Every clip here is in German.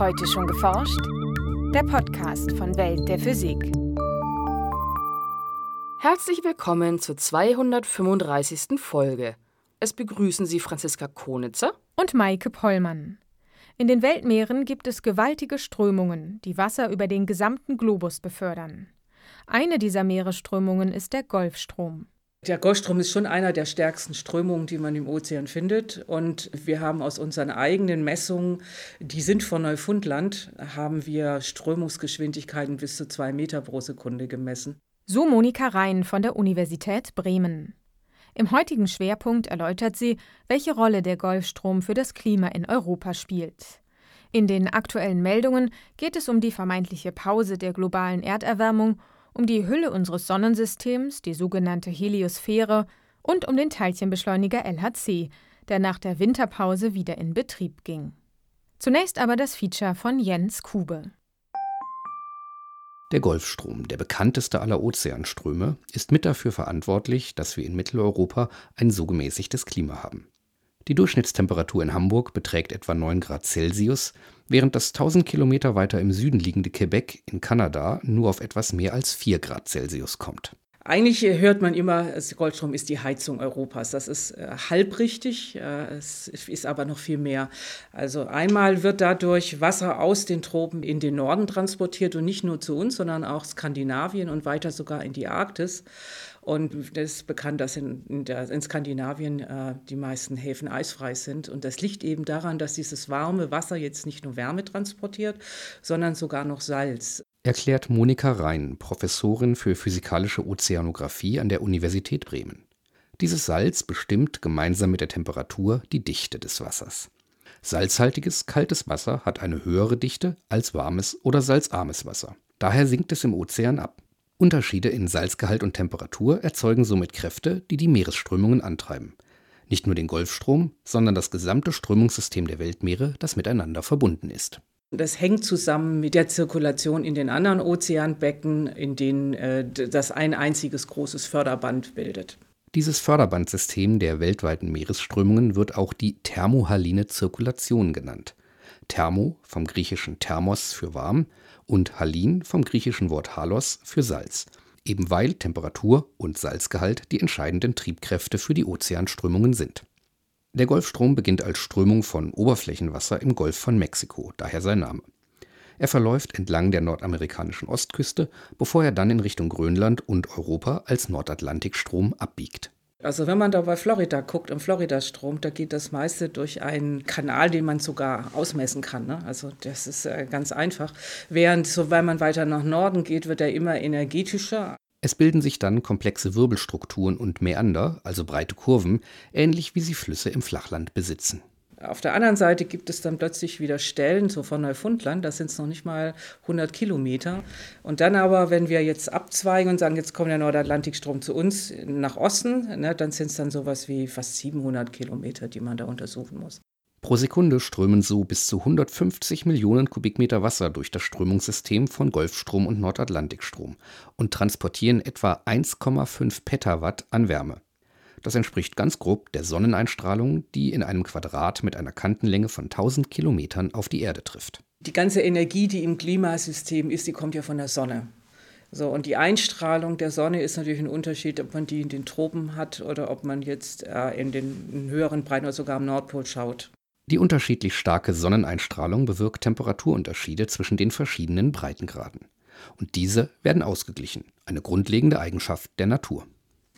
Heute schon geforscht? Der Podcast von Welt der Physik. Herzlich willkommen zur 235. Folge. Es begrüßen Sie Franziska Konitzer und Maike Pollmann. In den Weltmeeren gibt es gewaltige Strömungen, die Wasser über den gesamten Globus befördern. Eine dieser Meeresströmungen ist der Golfstrom. Der Golfstrom ist schon einer der stärksten Strömungen, die man im Ozean findet. Und wir haben aus unseren eigenen Messungen, die sind von Neufundland, haben wir Strömungsgeschwindigkeiten bis zu zwei Meter pro Sekunde gemessen. So Monika Rhein von der Universität Bremen. Im heutigen Schwerpunkt erläutert sie, welche Rolle der Golfstrom für das Klima in Europa spielt. In den aktuellen Meldungen geht es um die vermeintliche Pause der globalen Erderwärmung um die Hülle unseres Sonnensystems, die sogenannte Heliosphäre, und um den Teilchenbeschleuniger LHC, der nach der Winterpause wieder in Betrieb ging. Zunächst aber das Feature von Jens Kube. Der Golfstrom, der bekannteste aller Ozeanströme, ist mit dafür verantwortlich, dass wir in Mitteleuropa ein so gemäßigtes Klima haben. Die Durchschnittstemperatur in Hamburg beträgt etwa 9 Grad Celsius, während das 1000 Kilometer weiter im Süden liegende Quebec in Kanada nur auf etwas mehr als 4 Grad Celsius kommt. Eigentlich hört man immer, Goldstrom ist die Heizung Europas. Das ist äh, halbrichtig, äh, es ist aber noch viel mehr. Also einmal wird dadurch Wasser aus den Tropen in den Norden transportiert und nicht nur zu uns, sondern auch Skandinavien und weiter sogar in die Arktis. Und das ist bekannt, dass in, in, der, in Skandinavien äh, die meisten Häfen eisfrei sind. Und das liegt eben daran, dass dieses warme Wasser jetzt nicht nur Wärme transportiert, sondern sogar noch Salz. Erklärt Monika Rhein, Professorin für physikalische Ozeanographie an der Universität Bremen. Dieses Salz bestimmt gemeinsam mit der Temperatur die Dichte des Wassers. Salzhaltiges, kaltes Wasser hat eine höhere Dichte als warmes oder salzarmes Wasser. Daher sinkt es im Ozean ab. Unterschiede in Salzgehalt und Temperatur erzeugen somit Kräfte, die die Meeresströmungen antreiben. Nicht nur den Golfstrom, sondern das gesamte Strömungssystem der Weltmeere, das miteinander verbunden ist. Das hängt zusammen mit der Zirkulation in den anderen Ozeanbecken, in denen äh, das ein einziges großes Förderband bildet. Dieses Förderbandsystem der weltweiten Meeresströmungen wird auch die thermohaline Zirkulation genannt. Thermo vom griechischen Thermos für warm und Halin vom griechischen Wort halos für Salz, eben weil Temperatur und Salzgehalt die entscheidenden Triebkräfte für die Ozeanströmungen sind. Der Golfstrom beginnt als Strömung von Oberflächenwasser im Golf von Mexiko, daher sein Name. Er verläuft entlang der nordamerikanischen Ostküste, bevor er dann in Richtung Grönland und Europa als Nordatlantikstrom abbiegt also wenn man da bei Florida guckt, im Florida-Strom, da geht das meiste durch einen Kanal, den man sogar ausmessen kann. Ne? Also das ist äh, ganz einfach. Während, so weil man weiter nach Norden geht, wird er immer energetischer. Es bilden sich dann komplexe Wirbelstrukturen und Mäander, also breite Kurven, ähnlich wie sie Flüsse im Flachland besitzen. Auf der anderen Seite gibt es dann plötzlich wieder Stellen, so von Neufundland, das sind es noch nicht mal 100 Kilometer. Und dann aber, wenn wir jetzt abzweigen und sagen, jetzt kommt der Nordatlantikstrom zu uns nach Osten, ne, dann sind es dann sowas wie fast 700 Kilometer, die man da untersuchen muss. Pro Sekunde strömen so bis zu 150 Millionen Kubikmeter Wasser durch das Strömungssystem von Golfstrom und Nordatlantikstrom und transportieren etwa 1,5 Petawatt an Wärme. Das entspricht ganz grob der Sonneneinstrahlung, die in einem Quadrat mit einer Kantenlänge von 1000 Kilometern auf die Erde trifft. Die ganze Energie, die im Klimasystem ist, die kommt ja von der Sonne. So, und die Einstrahlung der Sonne ist natürlich ein Unterschied, ob man die in den Tropen hat oder ob man jetzt äh, in den in höheren Breiten oder sogar am Nordpol schaut. Die unterschiedlich starke Sonneneinstrahlung bewirkt Temperaturunterschiede zwischen den verschiedenen Breitengraden. Und diese werden ausgeglichen, eine grundlegende Eigenschaft der Natur.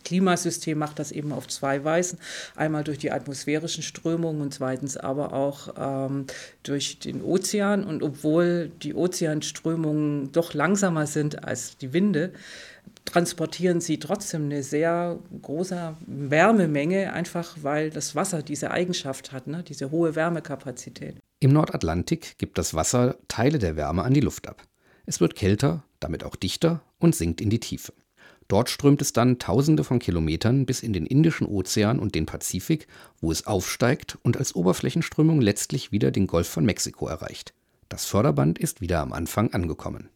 Klimasystem macht das eben auf zwei Weisen. Einmal durch die atmosphärischen Strömungen und zweitens aber auch ähm, durch den Ozean. Und obwohl die Ozeanströmungen doch langsamer sind als die Winde, transportieren sie trotzdem eine sehr große Wärmemenge, einfach weil das Wasser diese Eigenschaft hat, ne? diese hohe Wärmekapazität. Im Nordatlantik gibt das Wasser Teile der Wärme an die Luft ab. Es wird kälter, damit auch dichter und sinkt in die Tiefe. Dort strömt es dann Tausende von Kilometern bis in den Indischen Ozean und den Pazifik, wo es aufsteigt und als Oberflächenströmung letztlich wieder den Golf von Mexiko erreicht. Das Förderband ist wieder am Anfang angekommen.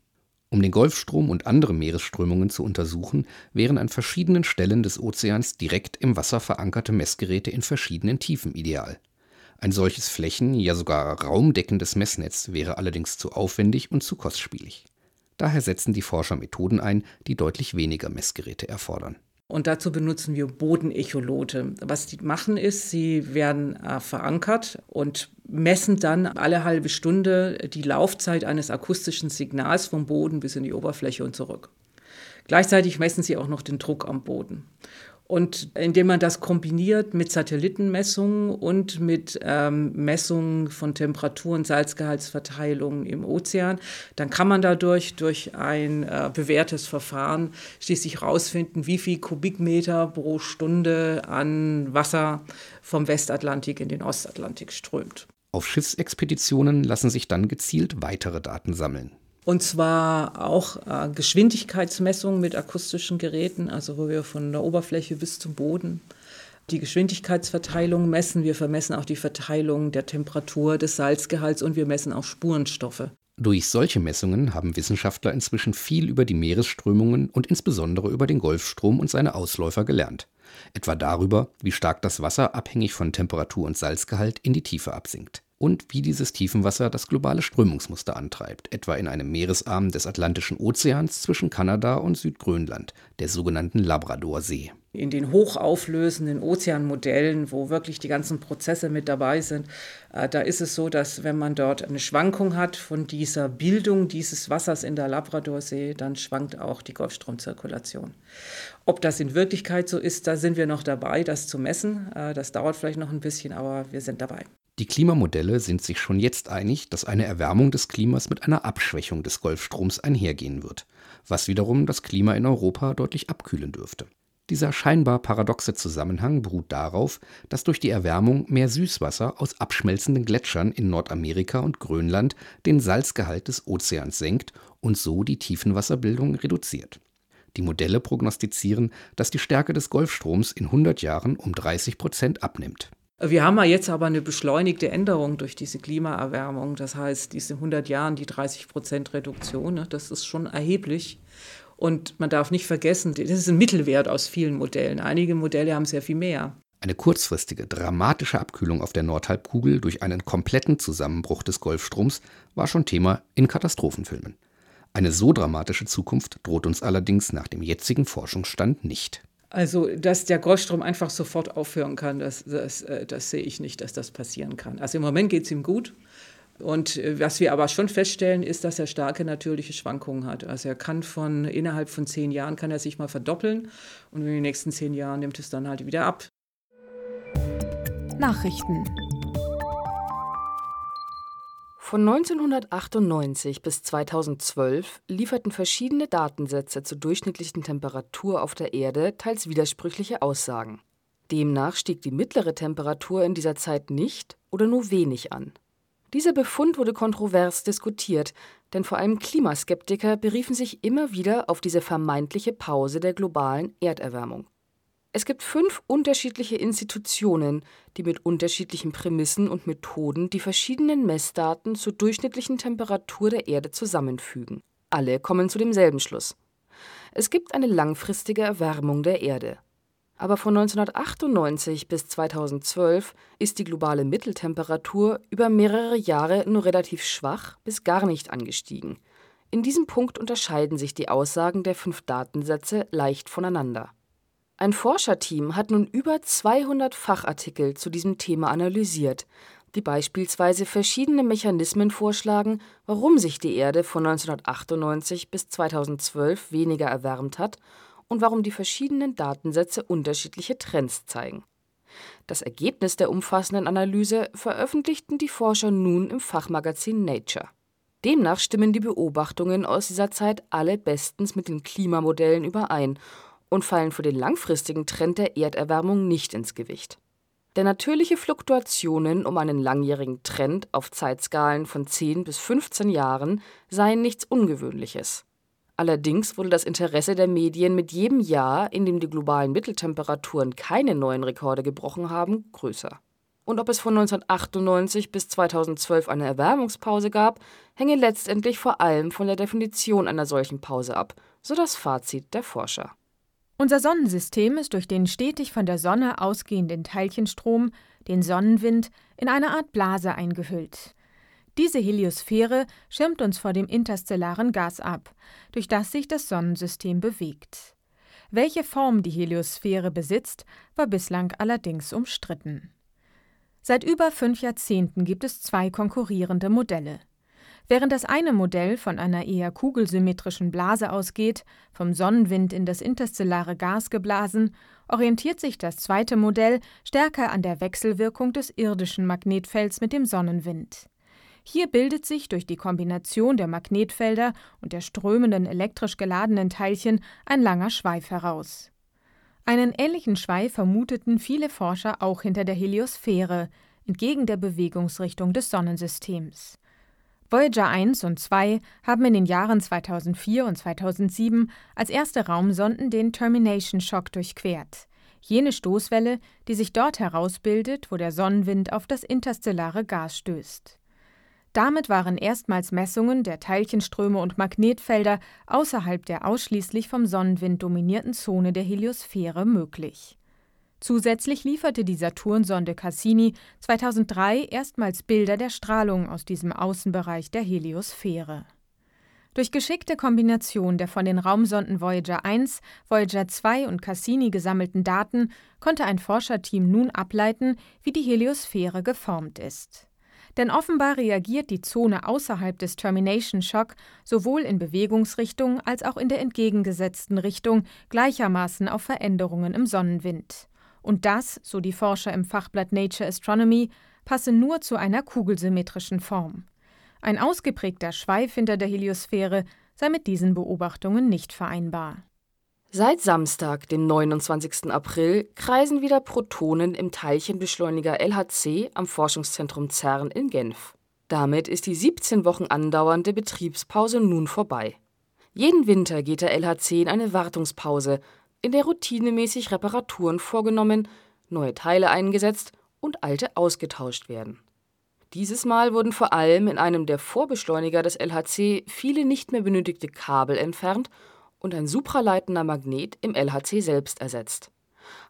Um den Golfstrom und andere Meeresströmungen zu untersuchen, wären an verschiedenen Stellen des Ozeans direkt im Wasser verankerte Messgeräte in verschiedenen Tiefen ideal. Ein solches flächen-, ja sogar raumdeckendes Messnetz wäre allerdings zu aufwendig und zu kostspielig. Daher setzen die Forscher Methoden ein, die deutlich weniger Messgeräte erfordern. Und dazu benutzen wir Bodenecholote. Was die machen ist, sie werden äh, verankert und messen dann alle halbe Stunde die Laufzeit eines akustischen Signals vom Boden bis in die Oberfläche und zurück. Gleichzeitig messen sie auch noch den Druck am Boden. Und indem man das kombiniert mit Satellitenmessungen und mit ähm, Messungen von Temperatur- und Salzgehaltsverteilungen im Ozean, dann kann man dadurch durch ein äh, bewährtes Verfahren schließlich herausfinden, wie viel Kubikmeter pro Stunde an Wasser vom Westatlantik in den Ostatlantik strömt. Auf Schiffsexpeditionen lassen sich dann gezielt weitere Daten sammeln. Und zwar auch äh, Geschwindigkeitsmessungen mit akustischen Geräten, also wo wir von der Oberfläche bis zum Boden die Geschwindigkeitsverteilung messen. Wir vermessen auch die Verteilung der Temperatur, des Salzgehalts und wir messen auch Spurenstoffe. Durch solche Messungen haben Wissenschaftler inzwischen viel über die Meeresströmungen und insbesondere über den Golfstrom und seine Ausläufer gelernt. Etwa darüber, wie stark das Wasser abhängig von Temperatur und Salzgehalt in die Tiefe absinkt und wie dieses Tiefenwasser das globale Strömungsmuster antreibt, etwa in einem Meeresarm des Atlantischen Ozeans zwischen Kanada und Südgrönland, der sogenannten Labradorsee. In den hochauflösenden Ozeanmodellen, wo wirklich die ganzen Prozesse mit dabei sind, äh, da ist es so, dass wenn man dort eine Schwankung hat von dieser Bildung dieses Wassers in der Labradorsee, dann schwankt auch die Golfstromzirkulation. Ob das in Wirklichkeit so ist, da sind wir noch dabei, das zu messen. Äh, das dauert vielleicht noch ein bisschen, aber wir sind dabei. Die Klimamodelle sind sich schon jetzt einig, dass eine Erwärmung des Klimas mit einer Abschwächung des Golfstroms einhergehen wird, was wiederum das Klima in Europa deutlich abkühlen dürfte. Dieser scheinbar paradoxe Zusammenhang beruht darauf, dass durch die Erwärmung mehr Süßwasser aus abschmelzenden Gletschern in Nordamerika und Grönland den Salzgehalt des Ozeans senkt und so die Tiefenwasserbildung reduziert. Die Modelle prognostizieren, dass die Stärke des Golfstroms in 100 Jahren um 30 Prozent abnimmt. Wir haben ja jetzt aber eine beschleunigte Änderung durch diese Klimaerwärmung. Das heißt, diese 100 Jahren, die 30 Prozent Reduktion, ne, das ist schon erheblich. Und man darf nicht vergessen, das ist ein Mittelwert aus vielen Modellen. Einige Modelle haben sehr viel mehr. Eine kurzfristige, dramatische Abkühlung auf der Nordhalbkugel durch einen kompletten Zusammenbruch des Golfstroms war schon Thema in Katastrophenfilmen. Eine so dramatische Zukunft droht uns allerdings nach dem jetzigen Forschungsstand nicht. Also, dass der Golfstrom einfach sofort aufhören kann, das, das, äh, das sehe ich nicht, dass das passieren kann. Also im Moment geht es ihm gut. Und äh, was wir aber schon feststellen, ist, dass er starke natürliche Schwankungen hat. Also er kann von innerhalb von zehn Jahren kann er sich mal verdoppeln und in den nächsten zehn Jahren nimmt es dann halt wieder ab. Nachrichten von 1998 bis 2012 lieferten verschiedene Datensätze zur durchschnittlichen Temperatur auf der Erde teils widersprüchliche Aussagen. Demnach stieg die mittlere Temperatur in dieser Zeit nicht oder nur wenig an. Dieser Befund wurde kontrovers diskutiert, denn vor allem Klimaskeptiker beriefen sich immer wieder auf diese vermeintliche Pause der globalen Erderwärmung. Es gibt fünf unterschiedliche Institutionen, die mit unterschiedlichen Prämissen und Methoden die verschiedenen Messdaten zur durchschnittlichen Temperatur der Erde zusammenfügen. Alle kommen zu demselben Schluss. Es gibt eine langfristige Erwärmung der Erde. Aber von 1998 bis 2012 ist die globale Mitteltemperatur über mehrere Jahre nur relativ schwach bis gar nicht angestiegen. In diesem Punkt unterscheiden sich die Aussagen der fünf Datensätze leicht voneinander. Ein Forscherteam hat nun über 200 Fachartikel zu diesem Thema analysiert, die beispielsweise verschiedene Mechanismen vorschlagen, warum sich die Erde von 1998 bis 2012 weniger erwärmt hat und warum die verschiedenen Datensätze unterschiedliche Trends zeigen. Das Ergebnis der umfassenden Analyse veröffentlichten die Forscher nun im Fachmagazin Nature. Demnach stimmen die Beobachtungen aus dieser Zeit alle bestens mit den Klimamodellen überein und fallen für den langfristigen Trend der Erderwärmung nicht ins Gewicht. Denn natürliche Fluktuationen um einen langjährigen Trend auf Zeitskalen von 10 bis 15 Jahren seien nichts Ungewöhnliches. Allerdings wurde das Interesse der Medien mit jedem Jahr, in dem die globalen Mitteltemperaturen keine neuen Rekorde gebrochen haben, größer. Und ob es von 1998 bis 2012 eine Erwärmungspause gab, hänge letztendlich vor allem von der Definition einer solchen Pause ab, so das Fazit der Forscher. Unser Sonnensystem ist durch den stetig von der Sonne ausgehenden Teilchenstrom den Sonnenwind, in eine Art Blase eingehüllt. Diese Heliosphäre schirmt uns vor dem interstellaren Gas ab, durch das sich das Sonnensystem bewegt. Welche Form die Heliosphäre besitzt, war bislang allerdings umstritten. Seit über fünf Jahrzehnten gibt es zwei konkurrierende Modelle. Während das eine Modell von einer eher kugelsymmetrischen Blase ausgeht, vom Sonnenwind in das interstellare Gas geblasen, orientiert sich das zweite Modell stärker an der Wechselwirkung des irdischen Magnetfelds mit dem Sonnenwind. Hier bildet sich durch die Kombination der Magnetfelder und der strömenden elektrisch geladenen Teilchen ein langer Schweif heraus. Einen ähnlichen Schweif vermuteten viele Forscher auch hinter der Heliosphäre, entgegen der Bewegungsrichtung des Sonnensystems. Voyager 1 und 2 haben in den Jahren 2004 und 2007 als erste Raumsonden den Termination Shock durchquert, jene Stoßwelle, die sich dort herausbildet, wo der Sonnenwind auf das interstellare Gas stößt. Damit waren erstmals Messungen der Teilchenströme und Magnetfelder außerhalb der ausschließlich vom Sonnenwind dominierten Zone der Heliosphäre möglich. Zusätzlich lieferte die Saturnsonde Cassini 2003 erstmals Bilder der Strahlung aus diesem Außenbereich der Heliosphäre. Durch geschickte Kombination der von den Raumsonden Voyager 1, Voyager 2 und Cassini gesammelten Daten konnte ein Forscherteam nun ableiten, wie die Heliosphäre geformt ist. Denn offenbar reagiert die Zone außerhalb des Termination Shock sowohl in Bewegungsrichtung als auch in der entgegengesetzten Richtung gleichermaßen auf Veränderungen im Sonnenwind. Und das, so die Forscher im Fachblatt Nature Astronomy, passe nur zu einer kugelsymmetrischen Form. Ein ausgeprägter Schweif hinter der Heliosphäre sei mit diesen Beobachtungen nicht vereinbar. Seit Samstag, dem 29. April, kreisen wieder Protonen im Teilchenbeschleuniger LHC am Forschungszentrum CERN in Genf. Damit ist die 17 Wochen andauernde Betriebspause nun vorbei. Jeden Winter geht der LHC in eine Wartungspause, in der routinemäßig Reparaturen vorgenommen, neue Teile eingesetzt und alte ausgetauscht werden. Dieses Mal wurden vor allem in einem der Vorbeschleuniger des LHC viele nicht mehr benötigte Kabel entfernt und ein supraleitender Magnet im LHC selbst ersetzt.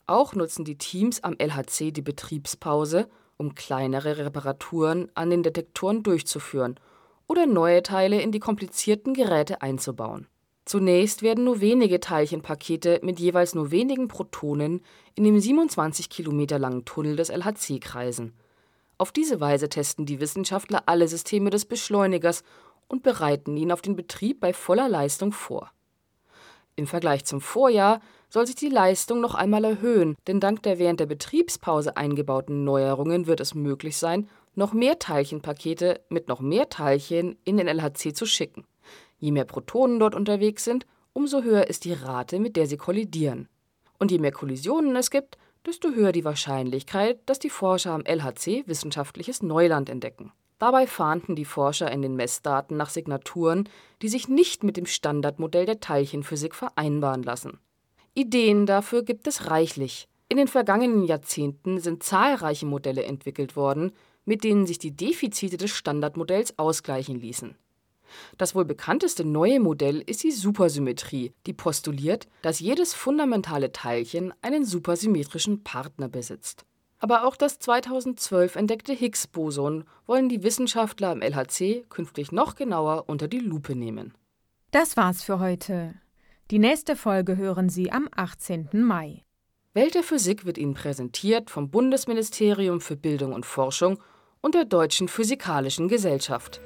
Auch nutzen die Teams am LHC die Betriebspause, um kleinere Reparaturen an den Detektoren durchzuführen oder neue Teile in die komplizierten Geräte einzubauen. Zunächst werden nur wenige Teilchenpakete mit jeweils nur wenigen Protonen in dem 27 Kilometer langen Tunnel des LHC kreisen. Auf diese Weise testen die Wissenschaftler alle Systeme des Beschleunigers und bereiten ihn auf den Betrieb bei voller Leistung vor im Vergleich zum Vorjahr soll sich die Leistung noch einmal erhöhen, denn dank der während der Betriebspause eingebauten Neuerungen wird es möglich sein, noch mehr Teilchenpakete mit noch mehr Teilchen in den LHC zu schicken. Je mehr Protonen dort unterwegs sind, umso höher ist die Rate, mit der sie kollidieren. Und je mehr Kollisionen es gibt, desto höher die Wahrscheinlichkeit, dass die Forscher am LHC wissenschaftliches Neuland entdecken Dabei fahnden die Forscher in den Messdaten nach Signaturen, die sich nicht mit dem Standardmodell der Teilchenphysik vereinbaren lassen. Ideen dafür gibt es reichlich. In den vergangenen Jahrzehnten sind zahlreiche Modelle entwickelt worden, mit denen sich die Defizite des Standardmodells ausgleichen ließen. Das wohl bekannteste neue Modell ist die Supersymmetrie, die postuliert, dass jedes fundamentale Teilchen einen supersymmetrischen Partner besitzt aber auch das 2012 entdeckte Higgs-Boson wollen die Wissenschaftler am LHC künftig noch genauer unter die Lupe nehmen. Das war's für heute. Die nächste Folge hören Sie am 18. Mai. Welt der Physik wird Ihnen präsentiert vom Bundesministerium für Bildung und Forschung und der Deutschen Physikalischen Gesellschaft.